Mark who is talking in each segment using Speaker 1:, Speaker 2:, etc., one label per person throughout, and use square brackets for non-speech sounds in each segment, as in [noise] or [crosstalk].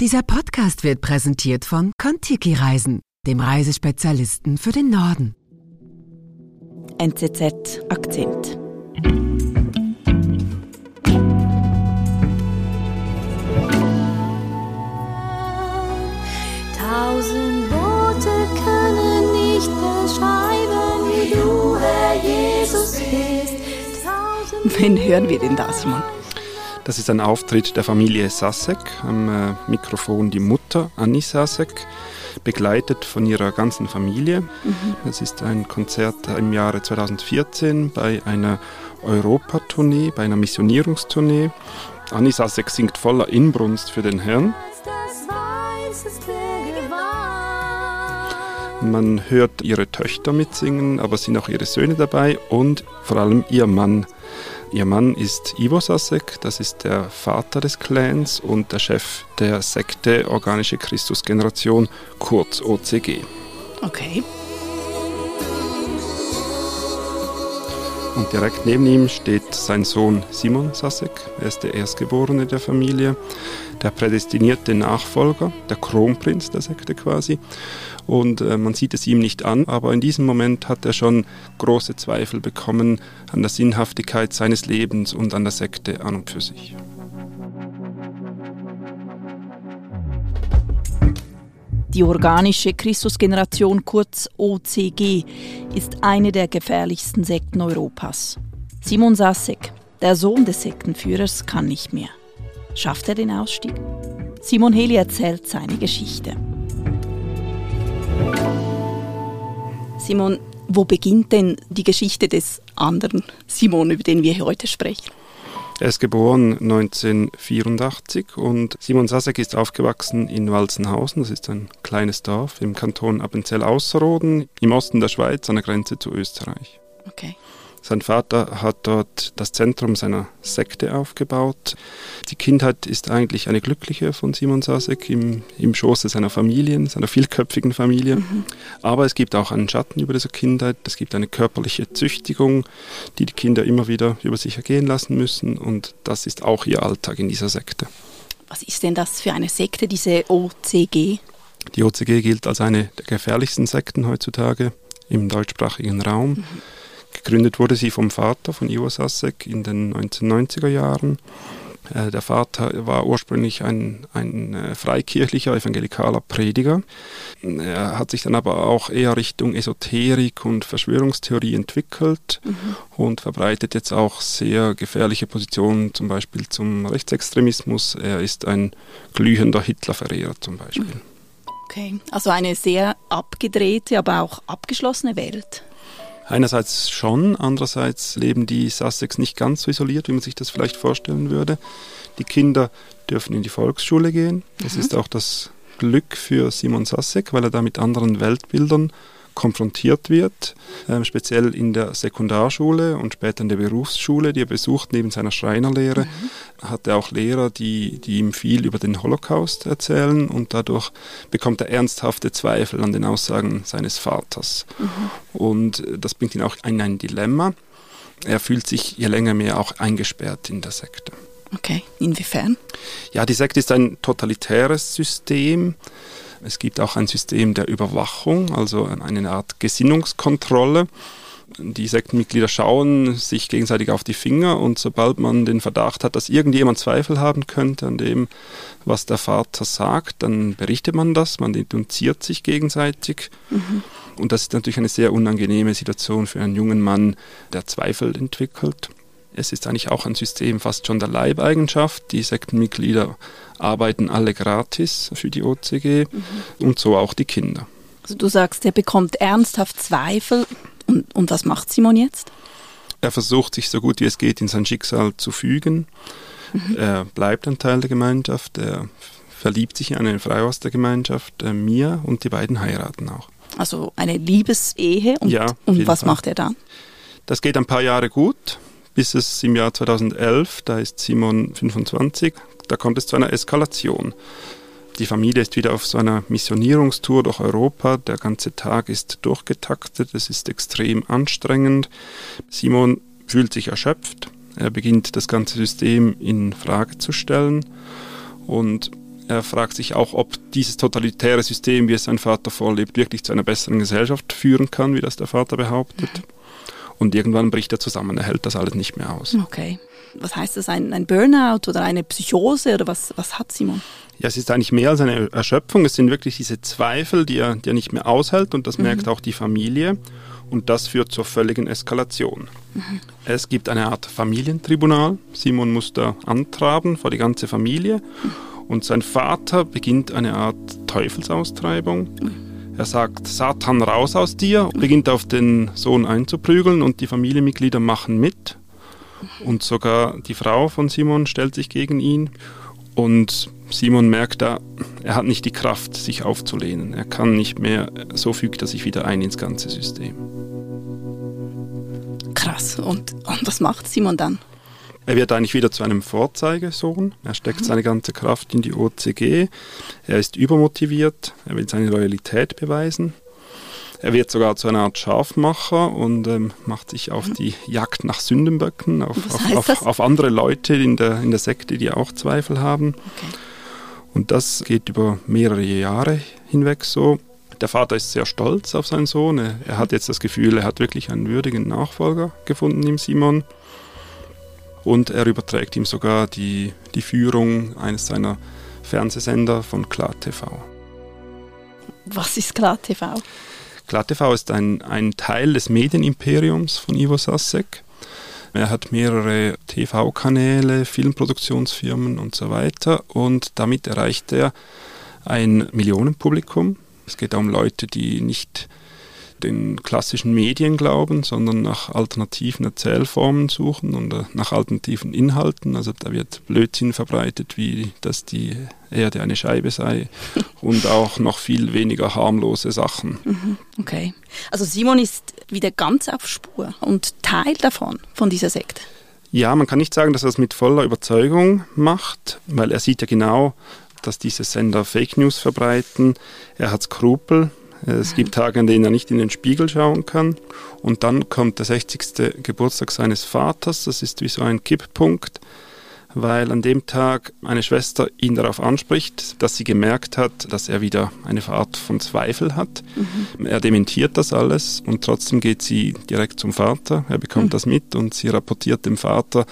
Speaker 1: Dieser Podcast wird präsentiert von Kontiki Reisen, dem Reisespezialisten für den Norden.
Speaker 2: NZZ Akzent.
Speaker 3: Tausend Worte können nicht beschreiben, wie du, Herr Jesus, bist. Tausend
Speaker 2: Wen hören wir denn da, Simon?
Speaker 4: Das ist ein Auftritt der Familie Sasek, am äh, Mikrofon die Mutter Annie Sasek, begleitet von ihrer ganzen Familie. Es ist ein Konzert im Jahre 2014 bei einer Europatournee, bei einer Missionierungstournee. Annie Sasek singt voller Inbrunst für den Herrn.
Speaker 3: das.
Speaker 4: Man hört ihre Töchter mitsingen, aber es sind auch ihre Söhne dabei und vor allem ihr Mann. Ihr Mann ist Ivo Sasek, das ist der Vater des Clans und der Chef der Sekte Organische Christusgeneration, kurz OCG.
Speaker 2: Okay.
Speaker 4: Und direkt neben ihm steht sein Sohn Simon Sasek, er ist der Erstgeborene der Familie, der prädestinierte Nachfolger, der Kronprinz der Sekte quasi. Und äh, man sieht es ihm nicht an, aber in diesem Moment hat er schon große Zweifel bekommen an der Sinnhaftigkeit seines Lebens und an der Sekte an und für sich.
Speaker 2: Die organische Christusgeneration, kurz OCG, ist eine der gefährlichsten Sekten Europas. Simon Sasek, der Sohn des Sektenführers, kann nicht mehr. Schafft er den Ausstieg? Simon Heli erzählt seine Geschichte. Simon, wo beginnt denn die Geschichte des anderen Simon, über den wir heute sprechen?
Speaker 4: Er ist geboren 1984 und Simon Sasek ist aufgewachsen in Walzenhausen. Das ist ein kleines Dorf im Kanton Appenzell-Ausserrhoden im Osten der Schweiz an der Grenze zu Österreich.
Speaker 2: Okay.
Speaker 4: Sein Vater hat dort das Zentrum seiner Sekte aufgebaut. Die Kindheit ist eigentlich eine glückliche von Simon Sasek im, im Schoße seiner Familie, seiner vielköpfigen Familie. Aber es gibt auch einen Schatten über diese Kindheit. Es gibt eine körperliche Züchtigung, die die Kinder immer wieder über sich ergehen lassen müssen. Und das ist auch ihr Alltag in dieser Sekte.
Speaker 2: Was ist denn das für eine Sekte, diese OCG?
Speaker 4: Die OCG gilt als eine der gefährlichsten Sekten heutzutage im deutschsprachigen Raum. Gegründet wurde sie vom Vater von Ivo Sasek in den 1990er Jahren. Äh, Der Vater war ursprünglich ein, ein äh, freikirchlicher, evangelikaler Prediger. Er hat sich dann aber auch eher Richtung Esoterik und Verschwörungstheorie entwickelt und verbreitet jetzt auch sehr gefährliche Positionen, zum Beispiel zum Rechtsextremismus. Er ist ein glühender Hitlerverehrer zum Beispiel.
Speaker 2: Okay, also eine sehr abgedrehte, aber auch abgeschlossene Welt.
Speaker 4: Einerseits schon, andererseits leben die Sussex nicht ganz so isoliert, wie man sich das vielleicht vorstellen würde. Die Kinder dürfen in die Volksschule gehen. Das ist auch das Glück für Simon Sasek, weil er da mit anderen Weltbildern konfrontiert wird, ähm, speziell in der Sekundarschule und später in der Berufsschule, die er besucht, neben seiner Schreinerlehre, hat er auch Lehrer, die, die ihm viel über den Holocaust erzählen und dadurch bekommt er ernsthafte Zweifel an den Aussagen seines Vaters. Und äh, das bringt ihn auch in ein Dilemma. Er fühlt sich je länger mehr auch eingesperrt in der Sekte.
Speaker 2: Okay, inwiefern?
Speaker 4: Ja, die Sekte ist ein totalitäres System. Es gibt auch ein System der Überwachung, also eine Art Gesinnungskontrolle. Die Sektenmitglieder schauen sich gegenseitig auf die Finger und sobald man den Verdacht hat, dass irgendjemand Zweifel haben könnte an dem, was der Vater sagt, dann berichtet man das, man denunziert sich gegenseitig. Und das ist natürlich eine sehr unangenehme Situation für einen jungen Mann, der Zweifel entwickelt. Es ist eigentlich auch ein System fast schon der Leibeigenschaft. Die Sektenmitglieder arbeiten alle gratis für die OCG und so auch die Kinder.
Speaker 2: Also du sagst, er bekommt ernsthaft Zweifel. Und, und was macht Simon jetzt?
Speaker 4: Er versucht sich so gut wie es geht in sein Schicksal zu fügen. Er bleibt ein Teil der Gemeinschaft. Er verliebt sich in eine Frau aus der Gemeinschaft, äh, Mia, und die beiden heiraten auch.
Speaker 2: Also eine Liebesehe. Und,
Speaker 4: Ja,
Speaker 2: und was
Speaker 4: Fall.
Speaker 2: macht er dann?
Speaker 4: Das geht ein paar Jahre gut, bis es im Jahr 2011, da ist Simon 25, da kommt es zu einer Eskalation. Die Familie ist wieder auf so einer Missionierungstour durch Europa. Der ganze Tag ist durchgetaktet. Es ist extrem anstrengend. Simon fühlt sich erschöpft. Er beginnt das ganze System in Frage zu stellen und Er fragt sich auch, ob dieses totalitäre System, wie es sein Vater vorlebt, wirklich zu einer besseren Gesellschaft führen kann, wie das der Vater behauptet. Und irgendwann bricht er zusammen, er hält das alles nicht mehr aus.
Speaker 2: Okay. Was heißt das? Ein, ein Burnout oder eine Psychose oder was, was hat Simon?
Speaker 4: Ja, es ist eigentlich mehr als eine Erschöpfung. Es sind wirklich diese Zweifel, die er, die er nicht mehr aushält und das
Speaker 2: Mhm.
Speaker 4: merkt auch die Familie. Und das führt zur völligen Eskalation.
Speaker 2: Mhm.
Speaker 4: Es gibt eine Art Familientribunal. Simon muss da antraben vor die ganze Familie. Und sein Vater beginnt eine Art Teufelsaustreibung. Er sagt, Satan raus aus dir, beginnt auf den Sohn einzuprügeln und die Familienmitglieder machen mit. Und sogar die Frau von Simon stellt sich gegen ihn. Und Simon merkt da, er hat nicht die Kraft, sich aufzulehnen. Er kann nicht mehr, so fügt er sich wieder ein ins ganze System.
Speaker 2: Krass. Und, und was macht Simon dann?
Speaker 4: Er wird eigentlich wieder zu einem Vorzeigesohn. Er steckt seine ganze Kraft in die OCG. Er ist übermotiviert. Er will seine Loyalität beweisen. Er wird sogar zu einer Art Scharfmacher und ähm, macht sich auf die Jagd nach Sündenböcken, auf, auf, auf, auf andere Leute in der, in der Sekte, die auch Zweifel haben.
Speaker 2: Okay.
Speaker 4: Und das geht über mehrere Jahre hinweg so. Der Vater ist sehr stolz auf seinen Sohn. Er, er hat jetzt das Gefühl, er hat wirklich einen würdigen Nachfolger gefunden im Simon. Und er überträgt ihm sogar die, die Führung eines seiner Fernsehsender von Klar TV.
Speaker 2: Was ist Klar TV?
Speaker 4: Klar TV ist ein, ein Teil des Medienimperiums von Ivo Sasek. Er hat mehrere TV-Kanäle, Filmproduktionsfirmen und so weiter und damit erreicht er ein Millionenpublikum. Es geht um Leute, die nicht den klassischen Medien glauben, sondern nach alternativen Erzählformen suchen und äh, nach alternativen Inhalten. Also da wird Blödsinn verbreitet, wie dass die Erde eine Scheibe sei [laughs] und auch noch viel weniger harmlose Sachen.
Speaker 2: Okay. Also Simon ist wieder ganz auf Spur und Teil davon, von dieser Sekte.
Speaker 4: Ja, man kann nicht sagen, dass er es mit voller Überzeugung macht, weil er sieht ja genau, dass diese Sender Fake News verbreiten. Er hat Skrupel. Es gibt Tage, an denen er nicht in den Spiegel schauen kann. Und dann kommt der 60. Geburtstag seines Vaters. Das ist wie so ein Kipppunkt, weil an dem Tag eine Schwester ihn darauf anspricht, dass sie gemerkt hat, dass er wieder eine Art von Zweifel hat. Er dementiert das alles und trotzdem geht sie direkt zum Vater. Er bekommt das mit und sie rapportiert dem Vater,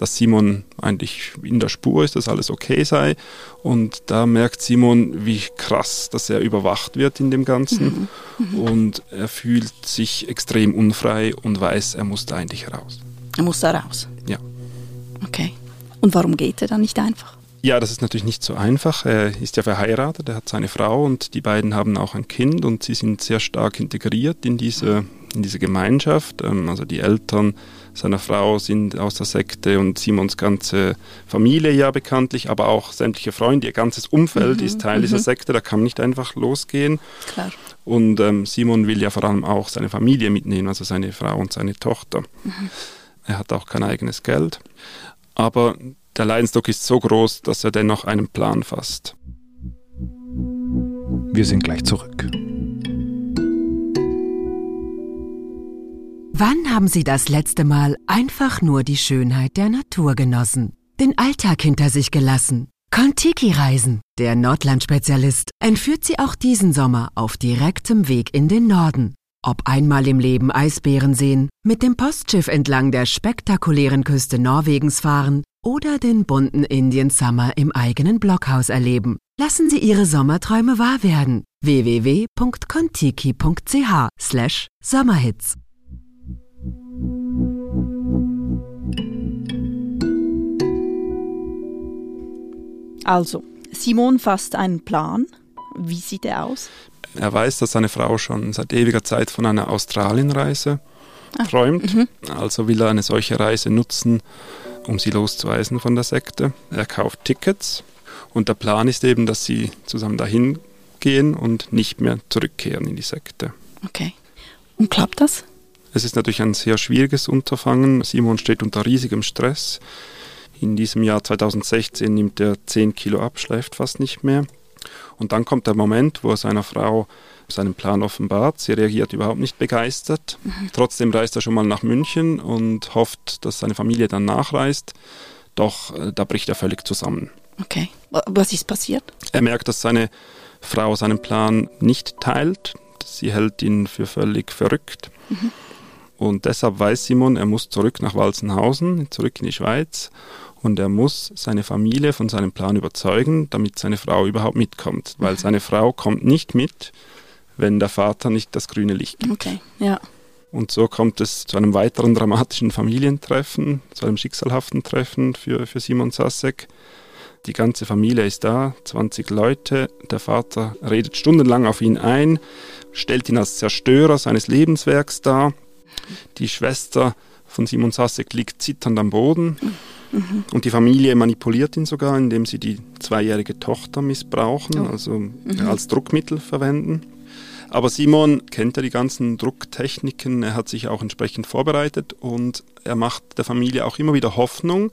Speaker 4: dass Simon eigentlich in der Spur ist, dass alles okay sei. Und da merkt Simon, wie krass, dass er überwacht wird in dem Ganzen. Und er fühlt sich extrem unfrei und weiß, er muss da eigentlich raus.
Speaker 2: Er muss da raus.
Speaker 4: Ja.
Speaker 2: Okay. Und warum geht er dann nicht einfach?
Speaker 4: Ja, das ist natürlich nicht so einfach. Er ist ja verheiratet, er hat seine Frau und die beiden haben auch ein Kind und sie sind sehr stark integriert in diese, in diese Gemeinschaft. Ähm, Also die Eltern seiner Frau sind aus der Sekte und Simons ganze Familie ja bekanntlich, aber auch sämtliche Freunde, ihr ganzes Umfeld ist Teil dieser Sekte, da kann man nicht einfach losgehen.
Speaker 2: Klar.
Speaker 4: Und ähm, Simon will ja vor allem auch seine Familie mitnehmen, also seine Frau und seine Tochter. Er hat auch kein eigenes Geld. Aber der Leidensdruck ist so groß, dass er dennoch einen Plan fasst.
Speaker 5: Wir sind gleich zurück.
Speaker 1: Wann haben Sie das letzte Mal einfach nur die Schönheit der Natur genossen? Den Alltag hinter sich gelassen? Kontiki-Reisen, der Nordland-Spezialist, entführt Sie auch diesen Sommer auf direktem Weg in den Norden. Ob einmal im Leben Eisbären sehen, mit dem Postschiff entlang der spektakulären Küste Norwegens fahren oder den bunten Indian Summer im eigenen Blockhaus erleben. Lassen Sie Ihre Sommerträume wahr werden. www.kontiki.ch slash Sommerhits
Speaker 2: Also, Simon fasst einen Plan. Wie sieht er aus?
Speaker 4: Er weiß, dass seine Frau schon seit ewiger Zeit von einer Australienreise träumt. Also will er eine solche Reise nutzen, um sie loszuweisen von der Sekte. Er kauft Tickets und der Plan ist eben, dass sie zusammen dahin gehen und nicht mehr zurückkehren in die Sekte.
Speaker 2: Okay. Und klappt das?
Speaker 4: Es ist natürlich ein sehr schwieriges Unterfangen. Simon steht unter riesigem Stress. In diesem Jahr 2016 nimmt er 10 Kilo ab, schläft fast nicht mehr. Und dann kommt der Moment, wo er seiner Frau seinen Plan offenbart. Sie reagiert überhaupt nicht begeistert. Trotzdem reist er schon mal nach München und hofft, dass seine Familie dann nachreist. Doch äh, da bricht er völlig zusammen.
Speaker 2: Okay. Was ist passiert?
Speaker 4: Er merkt, dass seine Frau seinen Plan nicht teilt. Sie hält ihn für völlig verrückt. Mhm. Und deshalb weiß Simon, er muss zurück nach Walzenhausen, zurück in die Schweiz. Und er muss seine Familie von seinem Plan überzeugen, damit seine Frau überhaupt mitkommt. Weil mhm. seine Frau kommt nicht mit, wenn der Vater nicht das grüne Licht gibt.
Speaker 2: Okay, ja.
Speaker 4: Und so kommt es zu einem weiteren dramatischen Familientreffen, zu einem schicksalhaften Treffen für, für Simon Sasek. Die ganze Familie ist da, 20 Leute. Der Vater redet stundenlang auf ihn ein, stellt ihn als Zerstörer seines Lebenswerks dar. Die Schwester von Simon Sasek liegt zitternd am Boden. Mhm. Und die Familie manipuliert ihn sogar, indem sie die zweijährige Tochter missbrauchen, oh. also mhm. als Druckmittel verwenden. Aber Simon kennt ja die ganzen Drucktechniken, er hat sich auch entsprechend vorbereitet und er macht der Familie auch immer wieder Hoffnung,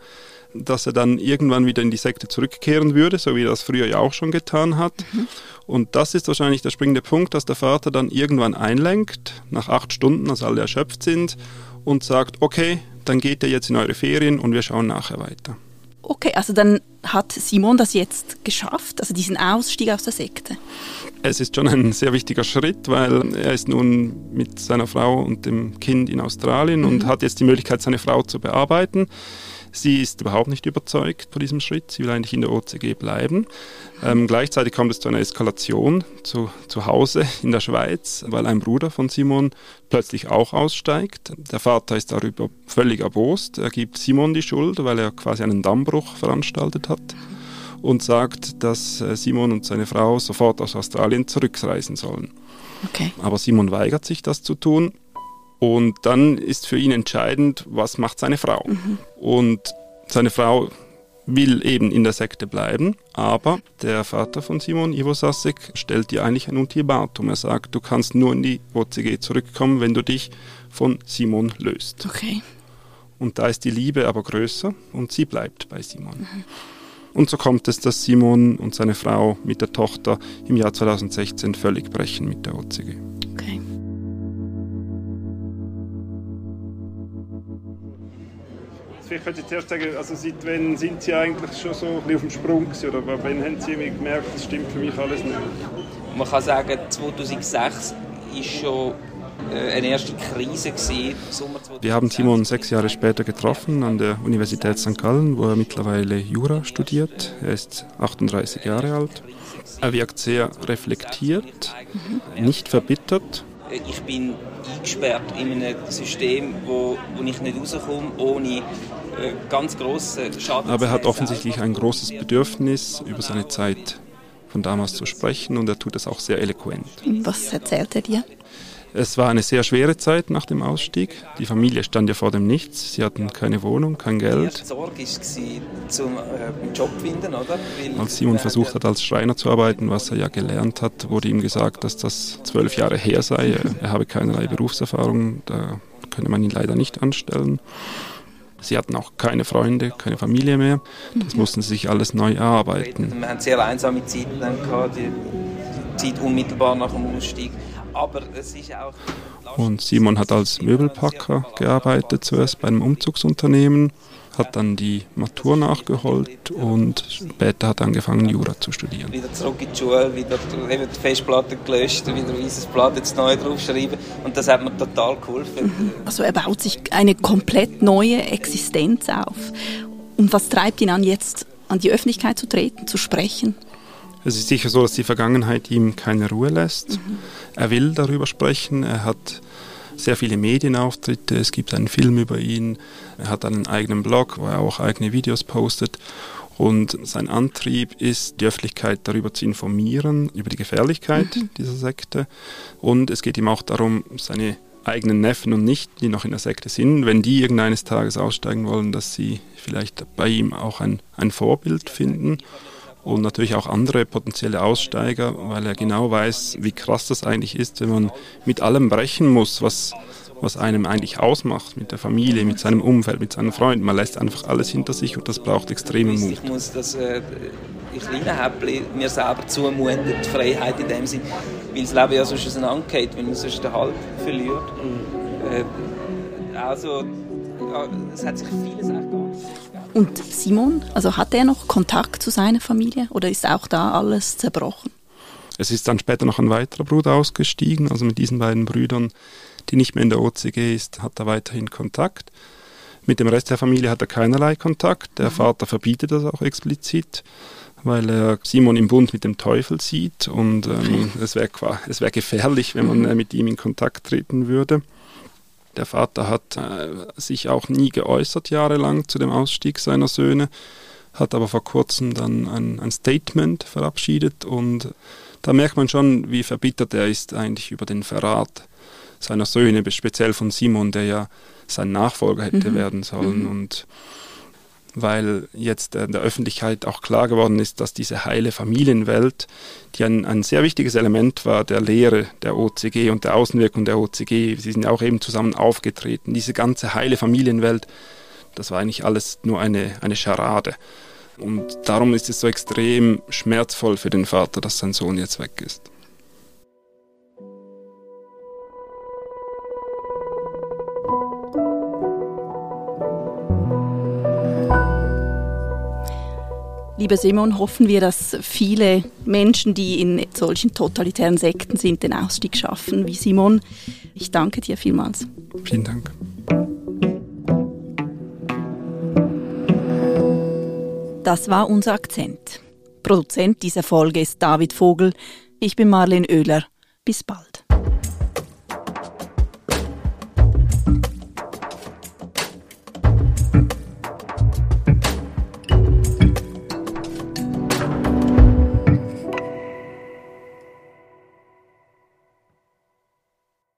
Speaker 4: dass er dann irgendwann wieder in die Sekte zurückkehren würde, so wie er das früher ja auch schon getan hat. Mhm. Und das ist wahrscheinlich der springende Punkt, dass der Vater dann irgendwann einlenkt, nach acht Stunden, als alle erschöpft sind, und sagt, okay, dann geht ihr jetzt in eure Ferien und wir schauen nachher weiter.
Speaker 2: Okay, also dann hat Simon das jetzt geschafft, also diesen Ausstieg aus der Sekte.
Speaker 4: Es ist schon ein sehr wichtiger Schritt, weil er ist nun mit seiner Frau und dem Kind in Australien mhm. und hat jetzt die Möglichkeit, seine Frau zu bearbeiten. Sie ist überhaupt nicht überzeugt von diesem Schritt. Sie will eigentlich in der OCG bleiben. Ähm, gleichzeitig kommt es zu einer Eskalation zu, zu Hause in der Schweiz, weil ein Bruder von Simon plötzlich auch aussteigt. Der Vater ist darüber völlig erbost. Er gibt Simon die Schuld, weil er quasi einen Dammbruch veranstaltet hat und sagt, dass äh, Simon und seine Frau sofort aus Australien zurückreisen sollen. Okay. Aber Simon weigert sich, das zu tun. Und dann ist für ihn entscheidend, was macht seine Frau. Mhm. Und seine Frau will eben in der Sekte bleiben, aber der Vater von Simon, Ivo Sasek, stellt ihr eigentlich ein Ultimatum. Er sagt, du kannst nur in die OCG zurückkommen, wenn du dich von Simon löst.
Speaker 2: Okay.
Speaker 4: Und da ist die Liebe aber größer und sie bleibt bei Simon. Mhm. Und so kommt es, dass Simon und seine Frau mit der Tochter im Jahr 2016 völlig brechen mit der OCG. Vielleicht könnt ihr zuerst sagen, also seit wann sind Sie eigentlich schon so ein bisschen auf dem Sprung gewesen, oder wann haben Sie gemerkt, das stimmt für mich alles nicht?
Speaker 5: Man kann sagen, 2006 ist schon äh, eine erste Krise gewesen,
Speaker 4: Wir haben Simon sechs Jahre später getroffen an der Universität St. Gallen, wo er mittlerweile Jura studiert. Er ist 38 Jahre alt. Er wirkt sehr reflektiert, nicht verbittert.
Speaker 5: Ich bin eingesperrt in einem System, wo, wo ich nicht rauskomme, ohne ganz große Schaden.
Speaker 4: Aber er hat offensichtlich ein großes Bedürfnis, über seine Zeit von damals zu sprechen und er tut es auch sehr eloquent.
Speaker 2: Was erzählt er dir?
Speaker 4: Es war eine sehr schwere Zeit nach dem Ausstieg. Die Familie stand ja vor dem Nichts. Sie hatten keine Wohnung, kein Geld.
Speaker 5: Die Sorge war zum äh,
Speaker 4: als Simon versucht hat, als Schreiner zu arbeiten, was er ja gelernt hat, wurde ihm gesagt, dass das zwölf Jahre her sei. Er habe keinerlei Berufserfahrung, da könne man ihn leider nicht anstellen. Sie hatten auch keine Freunde, keine Familie mehr. Das mhm. mussten sie sich alles neu erarbeiten.
Speaker 5: Wir hatten sehr einsame Zeiten dann gehabt, die Zeit unmittelbar nach dem Ausstieg. Aber es ist auch
Speaker 4: und Simon hat als Möbelpacker gearbeitet, zuerst bei einem Umzugsunternehmen, hat dann die Matur nachgeholt und später hat angefangen, Jura zu studieren.
Speaker 5: Wieder zurück in die Schule, wieder eben die Festplatte gelöscht, wieder weißes Blatt jetzt neu draufschreiben und das hat mir total geholfen.
Speaker 2: Also er baut sich eine komplett neue Existenz auf. Und was treibt ihn an, jetzt an die Öffentlichkeit zu treten, zu sprechen?
Speaker 4: Es ist sicher so, dass die Vergangenheit ihm keine Ruhe lässt. Mhm. Er will darüber sprechen. Er hat sehr viele Medienauftritte. Es gibt einen Film über ihn. Er hat einen eigenen Blog, wo er auch eigene Videos postet. Und sein Antrieb ist, die Öffentlichkeit darüber zu informieren, über die Gefährlichkeit mhm. dieser Sekte. Und es geht ihm auch darum, seine eigenen Neffen und Nichten, die noch in der Sekte sind, wenn die irgendeines Tages aussteigen wollen, dass sie vielleicht bei ihm auch ein, ein Vorbild finden und natürlich auch andere potenzielle Aussteiger, weil er genau weiß, wie krass das eigentlich ist, wenn man mit allem brechen muss, was, was einem eigentlich ausmacht, mit der Familie, mit seinem Umfeld, mit seinen Freunden. Man lässt einfach alles hinter sich und das braucht extremen Mut.
Speaker 5: Ich muss das äh, in kleinen Häppchen mir selber zumuten, die Freiheit in dem Sinn, weil das Leben ja sonst auseinandergeht, wenn man sonst den Halt verliert. Äh, also, es hat sich vieles auch
Speaker 2: Und Simon, also hat er noch Kontakt zu seiner Familie oder ist auch da alles zerbrochen?
Speaker 4: Es ist dann später noch ein weiterer Bruder ausgestiegen, also mit diesen beiden Brüdern, die nicht mehr in der OCG ist, hat er weiterhin Kontakt. Mit dem Rest der Familie hat er keinerlei Kontakt. Der mhm. Vater verbietet das auch explizit, weil er Simon im Bund mit dem Teufel sieht und ähm, es wäre wär gefährlich, wenn man äh, mit ihm in Kontakt treten würde. Der Vater hat äh, sich auch nie geäußert jahrelang zu dem Ausstieg seiner Söhne, hat aber vor kurzem dann ein, ein Statement verabschiedet und da merkt man schon, wie verbittert er ist eigentlich über den Verrat seiner Söhne, speziell von Simon, der ja sein Nachfolger hätte mhm. werden sollen. Mhm. Und weil jetzt in der Öffentlichkeit auch klar geworden ist, dass diese heile Familienwelt, die ein, ein sehr wichtiges Element war der Lehre der OCG und der Außenwirkung der OCG, sie sind auch eben zusammen aufgetreten, diese ganze heile Familienwelt, das war eigentlich alles nur eine, eine Scharade. Und darum ist es so extrem schmerzvoll für den Vater, dass sein Sohn jetzt weg ist.
Speaker 2: Lieber Simon, hoffen wir, dass viele Menschen, die in solchen totalitären Sekten sind, den Ausstieg schaffen wie Simon. Ich danke dir vielmals.
Speaker 4: Vielen Dank.
Speaker 2: Das war unser Akzent. Produzent dieser Folge ist David Vogel. Ich bin Marlene Oehler. Bis bald.